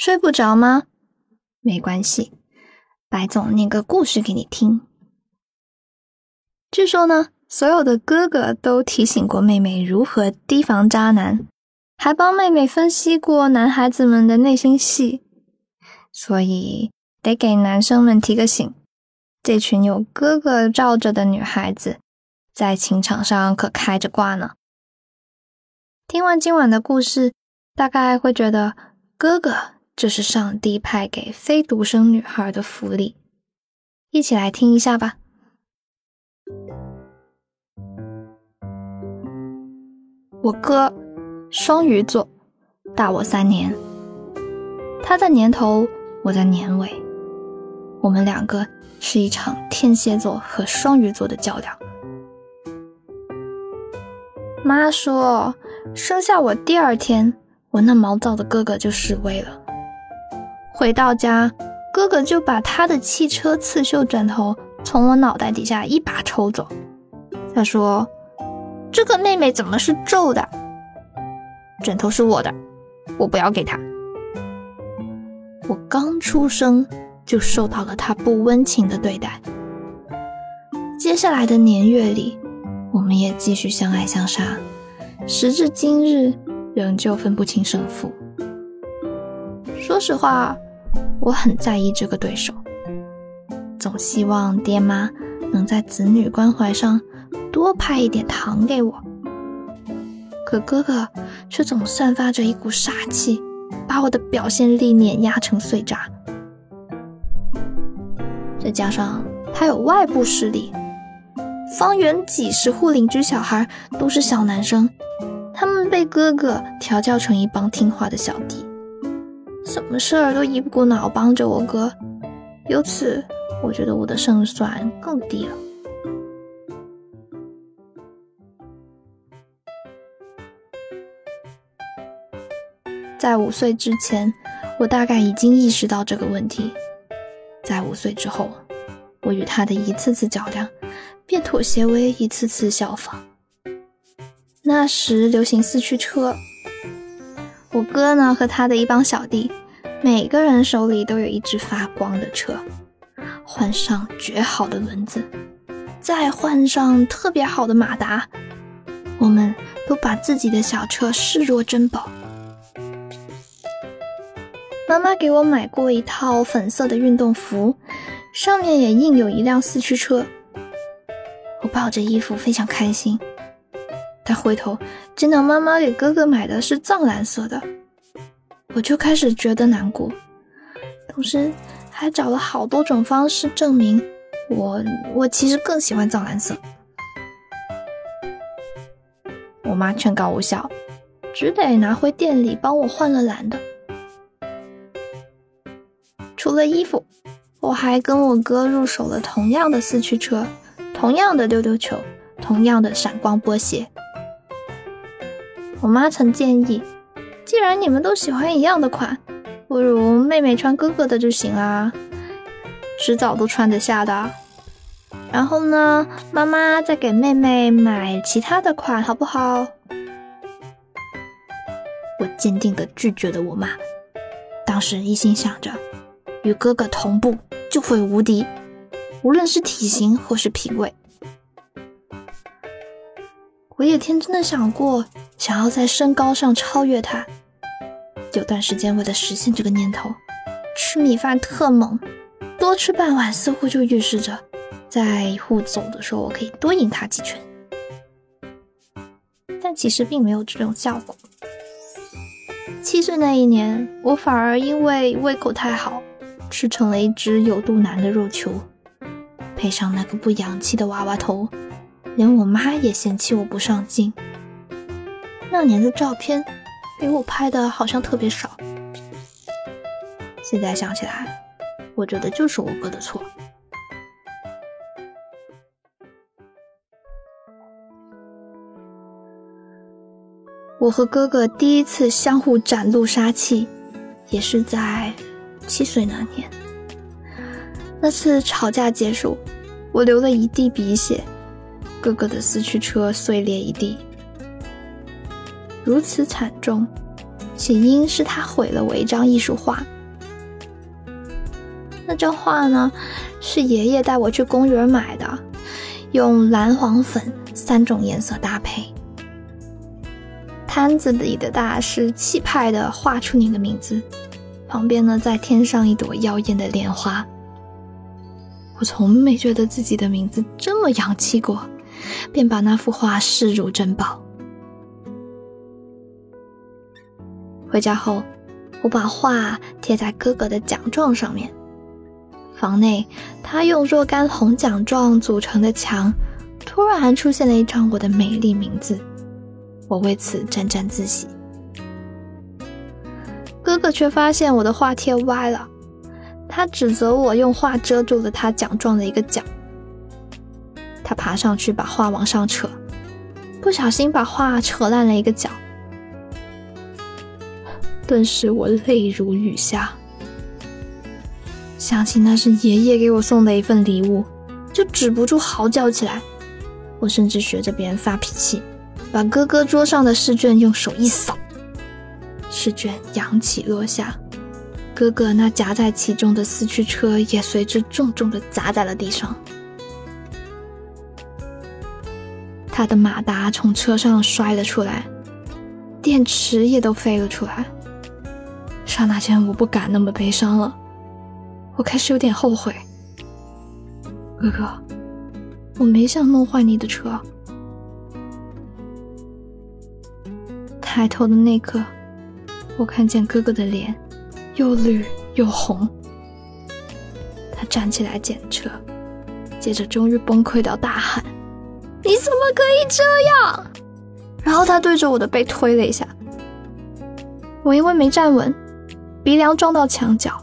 睡不着吗？没关系，白总念个故事给你听。据说呢，所有的哥哥都提醒过妹妹如何提防渣男，还帮妹妹分析过男孩子们的内心戏，所以得给男生们提个醒：这群有哥哥罩着的女孩子，在情场上可开着挂呢。听完今晚的故事，大概会觉得哥哥。这是上帝派给非独生女孩的福利，一起来听一下吧。我哥双鱼座，大我三年。他在年头，我在年尾。我们两个是一场天蝎座和双鱼座的较量。妈说，生下我第二天，我那毛躁的哥哥就示威了。回到家，哥哥就把他的汽车刺绣枕头从我脑袋底下一把抽走。他说：“这个妹妹怎么是皱的？枕头是我的，我不要给她。”我刚出生就受到了他不温情的对待。接下来的年月里，我们也继续相爱相杀，时至今日仍旧分不清胜负。说实话。我很在意这个对手，总希望爹妈能在子女关怀上多派一点糖给我。可哥哥却总散发着一股杀气，把我的表现力碾压成碎渣。再加上他有外部势力，方圆几十户邻居小孩都是小男生，他们被哥哥调教成一帮听话的小弟。什么事儿都一股脑帮着我哥，由此我觉得我的胜算更低了。在五岁之前，我大概已经意识到这个问题；在五岁之后，我与他的一次次较量，便妥协为一次次效仿。那时流行四驱车。我哥呢，和他的一帮小弟，每个人手里都有一只发光的车，换上绝好的轮子，再换上特别好的马达，我们都把自己的小车视若珍宝。妈妈给我买过一套粉色的运动服，上面也印有一辆四驱车。我抱着衣服非常开心。他回头见到妈妈给哥哥买的是藏蓝色的，我就开始觉得难过，同时还找了好多种方式证明我我其实更喜欢藏蓝色。我妈劝告无效，只得拿回店里帮我换了蓝的。除了衣服，我还跟我哥入手了同样的四驱车，同样的溜溜球，同样的闪光波鞋。我妈曾建议，既然你们都喜欢一样的款，不如妹妹穿哥哥的就行啦，迟早都穿得下的。然后呢，妈妈再给妹妹买其他的款，好不好？我坚定地拒绝了我妈。当时一心想着，与哥哥同步就会无敌，无论是体型或是品味。我也天真的想过，想要在身高上超越他。有段时间，为了实现这个念头，吃米饭特猛，多吃半碗似乎就预示着，在互走的时候我可以多赢他几拳。但其实并没有这种效果。七岁那一年，我反而因为胃口太好，吃成了一只有肚腩的肉球，配上那个不洋气的娃娃头。连我妈也嫌弃我不上镜。那年的照片给我拍的好像特别少。现在想起来，我觉得就是我哥的错。我和哥哥第一次相互展露杀气，也是在七岁那年。那次吵架结束，我流了一地鼻血。哥哥的四驱车碎裂一地，如此惨重，起因是他毁了我一张艺术画。那张画呢，是爷爷带我去公园买的，用蓝、黄、粉三种颜色搭配。摊子里的大师气派的画出你的名字，旁边呢再添上一朵妖艳的莲花。我从没觉得自己的名字这么洋气过，便把那幅画视如珍宝。回家后，我把画贴在哥哥的奖状上面。房内，他用若干红奖状组成的墙，突然出现了一张我的美丽名字，我为此沾沾自喜。哥哥却发现我的画贴歪了，他指责我用画遮住了他奖状的一个角。他爬上去把画往上扯，不小心把画扯烂了一个角。顿时我泪如雨下，想起那是爷爷给我送的一份礼物，就止不住嚎叫起来。我甚至学着别人发脾气，把哥哥桌上的试卷用手一扫，试卷扬起落下，哥哥那夹在其中的四驱车也随之重重的砸在了地上，他的马达从车上摔了出来，电池也都飞了出来。刹那间，我不敢那么悲伤了，我开始有点后悔。哥哥，我没想弄坏你的车。抬头的那刻，我看见哥哥的脸又绿又红。他站起来捡车，接着终于崩溃到大喊：“你怎么可以这样？”然后他对着我的背推了一下，我因为没站稳。鼻梁撞到墙角，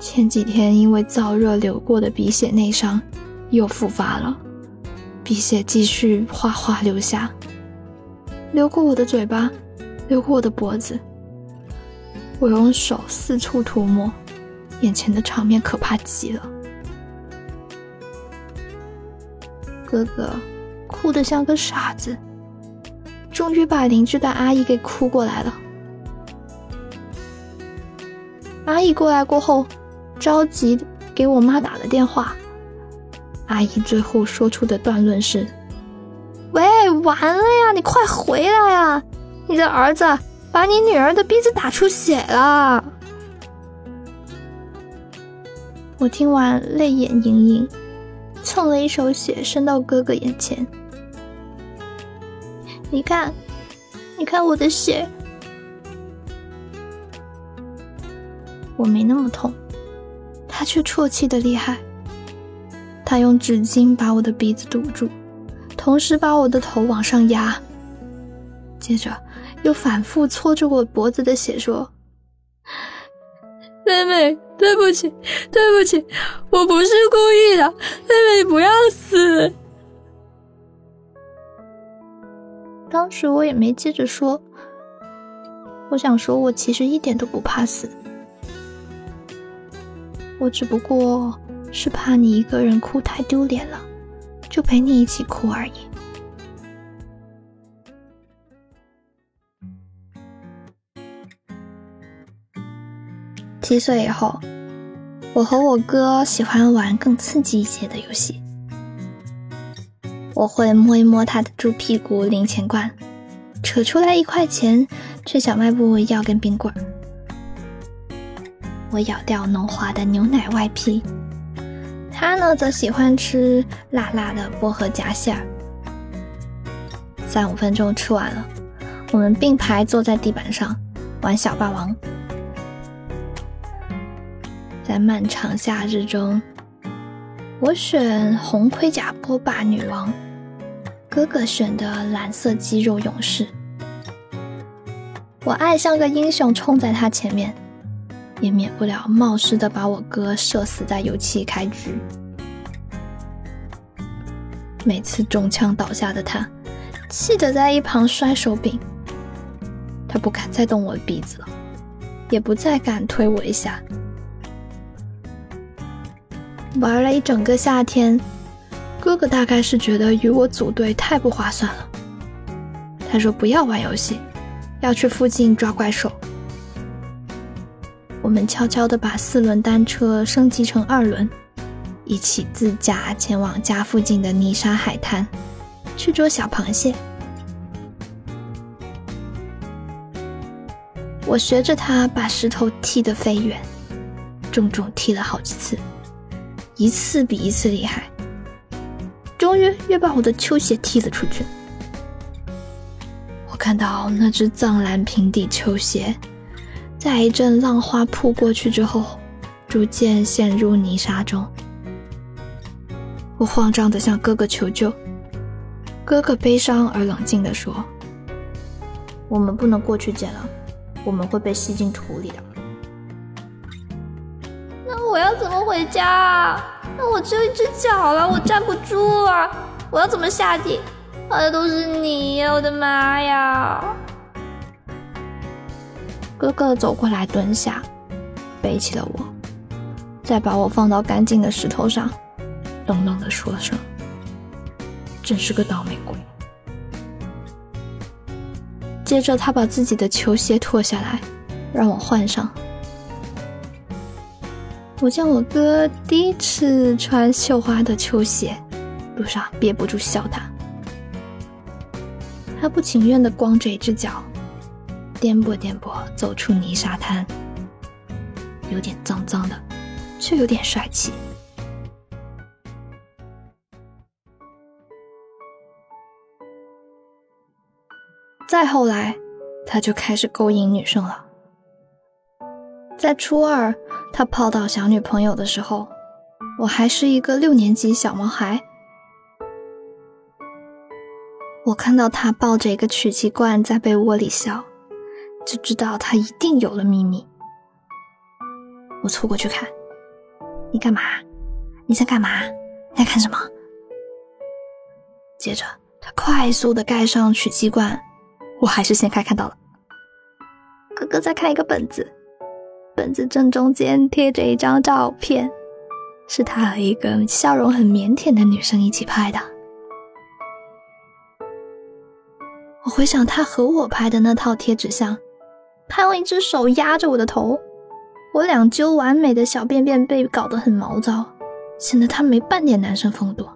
前几天因为燥热流过的鼻血内伤又复发了，鼻血继续哗哗流下，流过我的嘴巴，流过我的脖子。我用手四处涂抹，眼前的场面可怕极了。哥哥哭得像个傻子，终于把邻居的阿姨给哭过来了。姨过来过后，着急给我妈打了电话。阿姨最后说出的断论是：“喂，完了呀，你快回来呀！你的儿子把你女儿的鼻子打出血了。”我听完泪眼盈盈，蹭了一手血伸到哥哥眼前：“你看，你看我的血。”我没那么痛，他却啜泣的厉害。他用纸巾把我的鼻子堵住，同时把我的头往上压，接着又反复搓着我脖子的血说：“妹妹，对不起，对不起，我不是故意的，妹妹不要死。”当时我也没接着说，我想说我其实一点都不怕死。我只不过是怕你一个人哭太丢脸了，就陪你一起哭而已。七岁以后，我和我哥喜欢玩更刺激一些的游戏。我会摸一摸他的猪屁股零钱罐，扯出来一块钱，去小卖部要根冰棍儿。我咬掉浓滑的牛奶外皮，他呢则喜欢吃辣辣的薄荷夹馅儿。三五分钟吃完了，我们并排坐在地板上玩小霸王。在漫长夏日中，我选红盔甲波霸女王，哥哥选的蓝色肌肉勇士。我爱像个英雄冲在他前面。也免不了冒失的把我哥射死在油漆开局。每次中枪倒下的他，气得在一旁摔手柄。他不敢再动我的鼻子了，也不再敢推我一下。玩了一整个夏天，哥哥大概是觉得与我组队太不划算了。他说：“不要玩游戏，要去附近抓怪兽。我们悄悄地把四轮单车升级成二轮，一起自驾前往家附近的泥沙海滩，去捉小螃蟹。我学着他把石头踢得飞远，重重踢了好几次，一次比一次厉害，终于又把我的球鞋踢了出去。我看到那只藏蓝平底球鞋。在一阵浪花扑过去之后，逐渐陷入泥沙中。我慌张地向哥哥求救，哥哥悲伤而冷静地说：“我们不能过去捡了，我们会被吸进土里的。”那我要怎么回家啊？那我只有一只脚了，我站不住啊！我要怎么下地？好的都是泥呀，我的妈呀！哥哥走过来，蹲下，背起了我，再把我放到干净的石头上，冷冷的说声：“真是个倒霉鬼。”接着，他把自己的球鞋脱下来，让我换上。我见我哥第一次穿绣花的球鞋，路上憋不住笑他。他不情愿的光着一只脚。颠簸颠簸走出泥沙滩，有点脏脏的，却有点帅气。再后来，他就开始勾引女生了。在初二，他泡到小女朋友的时候，我还是一个六年级小毛孩。我看到他抱着一个曲奇罐在被窝里笑。就知道他一定有了秘密。我凑过去看，你干嘛？你在干嘛？在看什么？接着他快速的盖上取气罐，我还是掀开看到了。哥哥在看一个本子，本子正中间贴着一张照片，是他和一个笑容很腼腆的女生一起拍的。我回想他和我拍的那套贴纸像。他用一只手压着我的头，我两揪完美的小便便被搞得很毛躁，显得他没半点男生风度。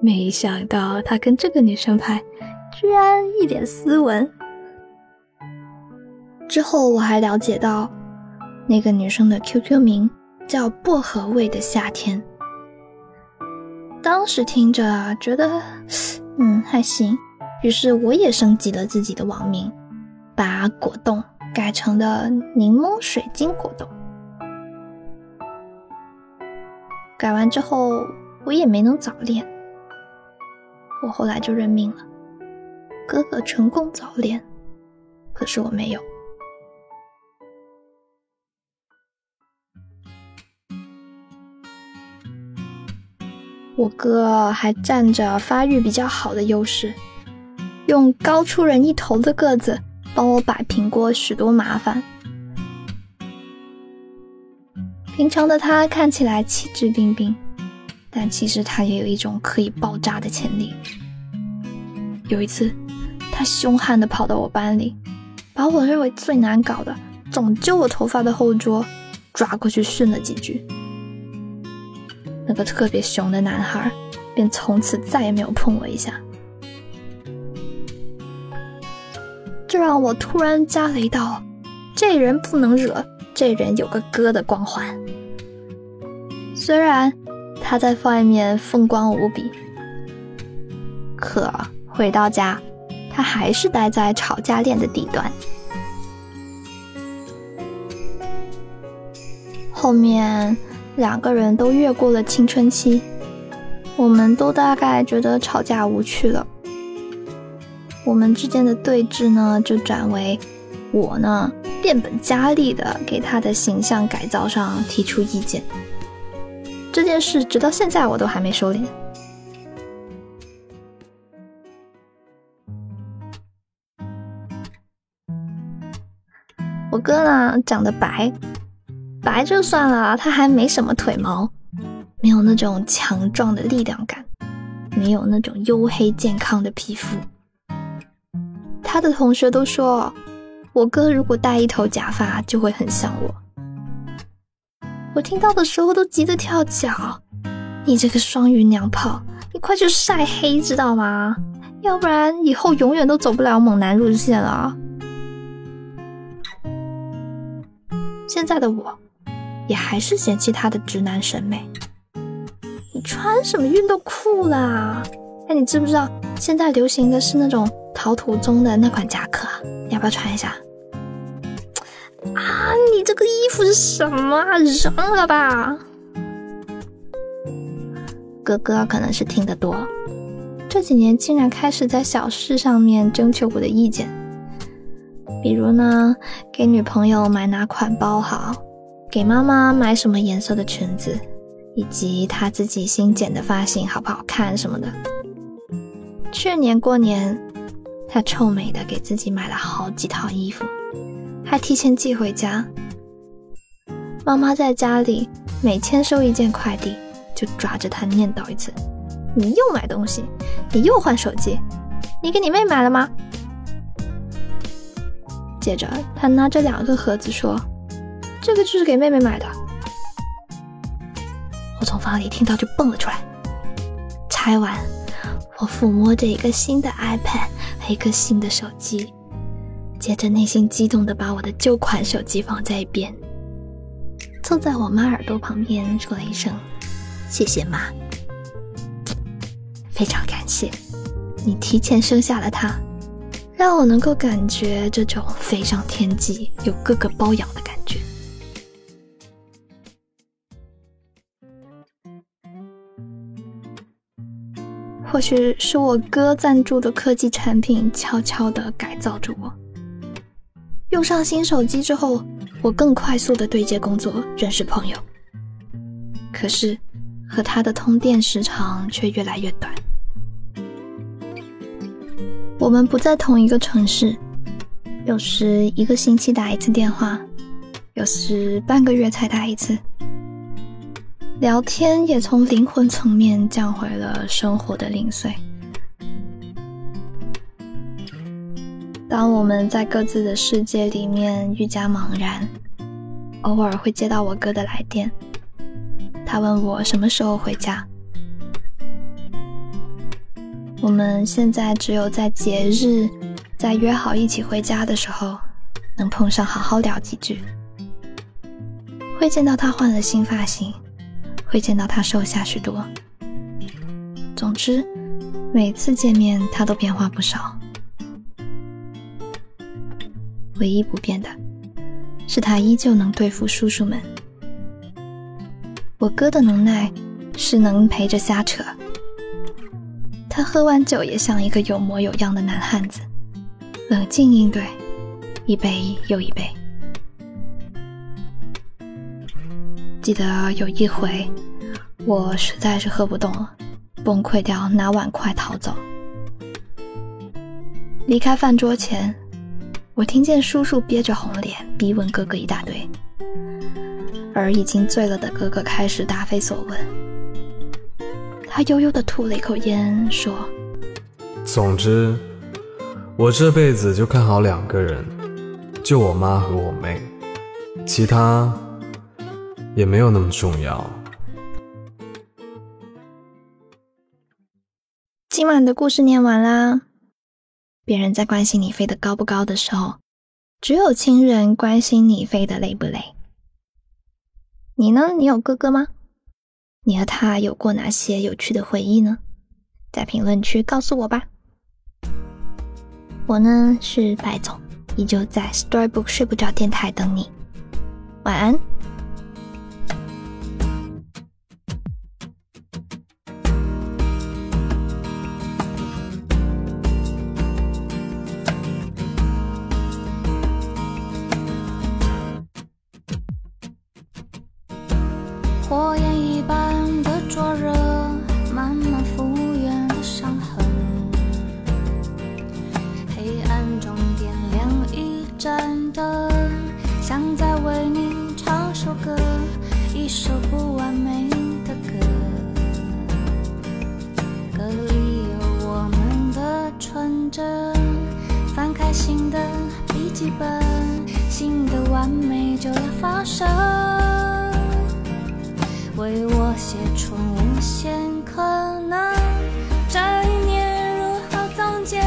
没想到他跟这个女生拍，居然一脸斯文。之后我还了解到，那个女生的 QQ 名叫薄荷味的夏天。当时听着觉得，嗯还行，于是我也升级了自己的网名。把果冻改成了柠檬水晶果冻。改完之后，我也没能早恋。我后来就认命了。哥哥成功早恋，可是我没有。我哥还占着发育比较好的优势，用高出人一头的个子。帮我摆平过许多麻烦。平常的他看起来气质彬彬，但其实他也有一种可以爆炸的潜力。有一次，他凶悍地跑到我班里，把我认为最难搞的总揪我头发的后桌抓过去训了几句。那个特别凶的男孩便从此再也没有碰我一下。这让我突然加了一道：“这人不能惹，这人有个哥的光环。”虽然他在外面风光无比，可回到家，他还是待在吵架链的底端。后面两个人都越过了青春期，我们都大概觉得吵架无趣了。我们之间的对峙呢，就转为我呢变本加厉的给他的形象改造上提出意见。这件事直到现在我都还没收敛。我哥呢长得白，白就算了，他还没什么腿毛，没有那种强壮的力量感，没有那种黝黑健康的皮肤。他的同学都说，我哥如果戴一头假发就会很像我。我听到的时候都急得跳脚。你这个双鱼娘炮，你快去晒黑，知道吗？要不然以后永远都走不了猛男路线了。现在的我，也还是嫌弃他的直男审美。你穿什么运动裤啦？哎，你知不知道现在流行的是那种陶土棕的那款夹克？你要不要穿一下？啊，你这个衣服是什么？扔了吧！哥哥可能是听得多，这几年竟然开始在小事上面征求我的意见，比如呢，给女朋友买哪款包好，给妈妈买什么颜色的裙子，以及他自己新剪的发型好不好看什么的。去年过年，他臭美的给自己买了好几套衣服，还提前寄回家。妈妈在家里每签收一件快递。就抓着他念叨一次：“你又买东西，你又换手机，你给你妹买了吗？”接着他拿着两个盒子说：“这个就是给妹妹买的。”我从房里听到就蹦了出来。拆完，我抚摸着一个新的 iPad 一个新的手机，接着内心激动的把我的旧款手机放在一边，凑在我妈耳朵旁边说了一声。谢谢妈，非常感谢你提前生下了他，让我能够感觉这种飞上天际有哥哥包养的感觉。或许是我哥赞助的科技产品悄悄的改造着我。用上新手机之后，我更快速的对接工作、认识朋友。可是。和他的通电时长却越来越短。我们不在同一个城市，有时一个星期打一次电话，有时半个月才打一次。聊天也从灵魂层面降回了生活的零碎。当我们在各自的世界里面愈加茫然，偶尔会接到我哥的来电。他问我什么时候回家。我们现在只有在节日，在约好一起回家的时候，能碰上好好聊几句。会见到他换了新发型，会见到他瘦下许多。总之，每次见面他都变化不少。唯一不变的，是他依旧能对付叔叔们。我哥的能耐是能陪着瞎扯，他喝完酒也像一个有模有样的男汉子，冷静应对，一杯又一杯。记得有一回，我实在是喝不动了，崩溃掉，拿碗筷逃走。离开饭桌前，我听见叔叔憋着红脸逼问哥哥一大堆。而已经醉了的哥哥开始答非所问。他悠悠地吐了一口烟，说：“总之，我这辈子就看好两个人，就我妈和我妹，其他也没有那么重要。”今晚的故事念完啦。别人在关心你飞得高不高的时候，只有亲人关心你飞得累不累。你呢？你有哥哥吗？你和他有过哪些有趣的回忆呢？在评论区告诉我吧。我呢是白总，依旧在 Storybook 睡不着电台等你。晚安。火焰一般的灼热慢慢复原的伤痕。黑暗中点亮一盏灯想再为你唱首歌一首不完美的歌。歌里有我们的纯真翻开新的笔记本新的完美就要发生。为我写出无限可能，这一年如何总结？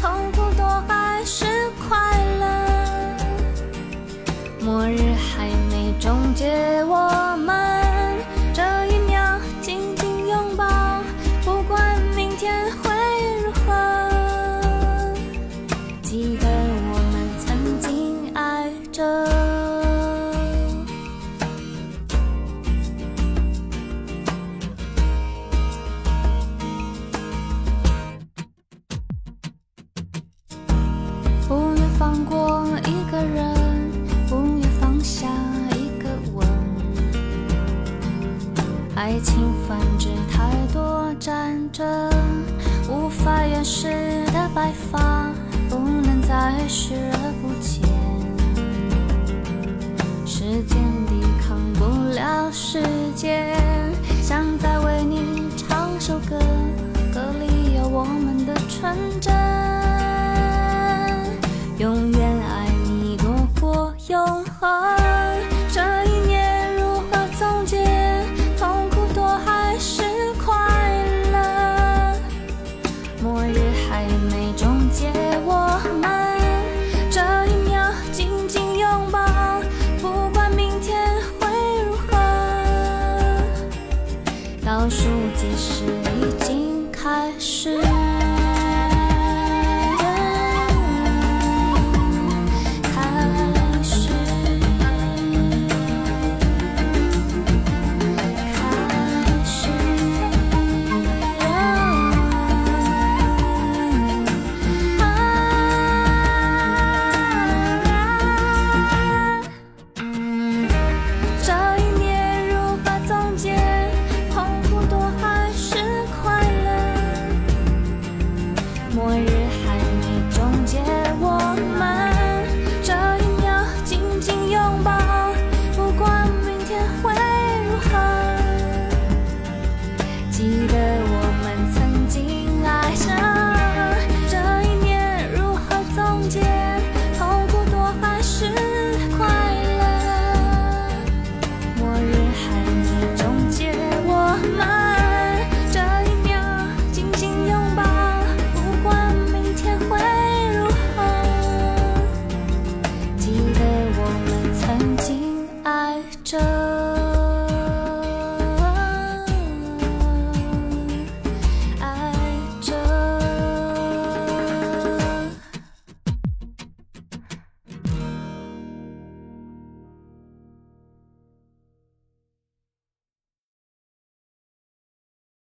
痛苦多还是快乐？末日。是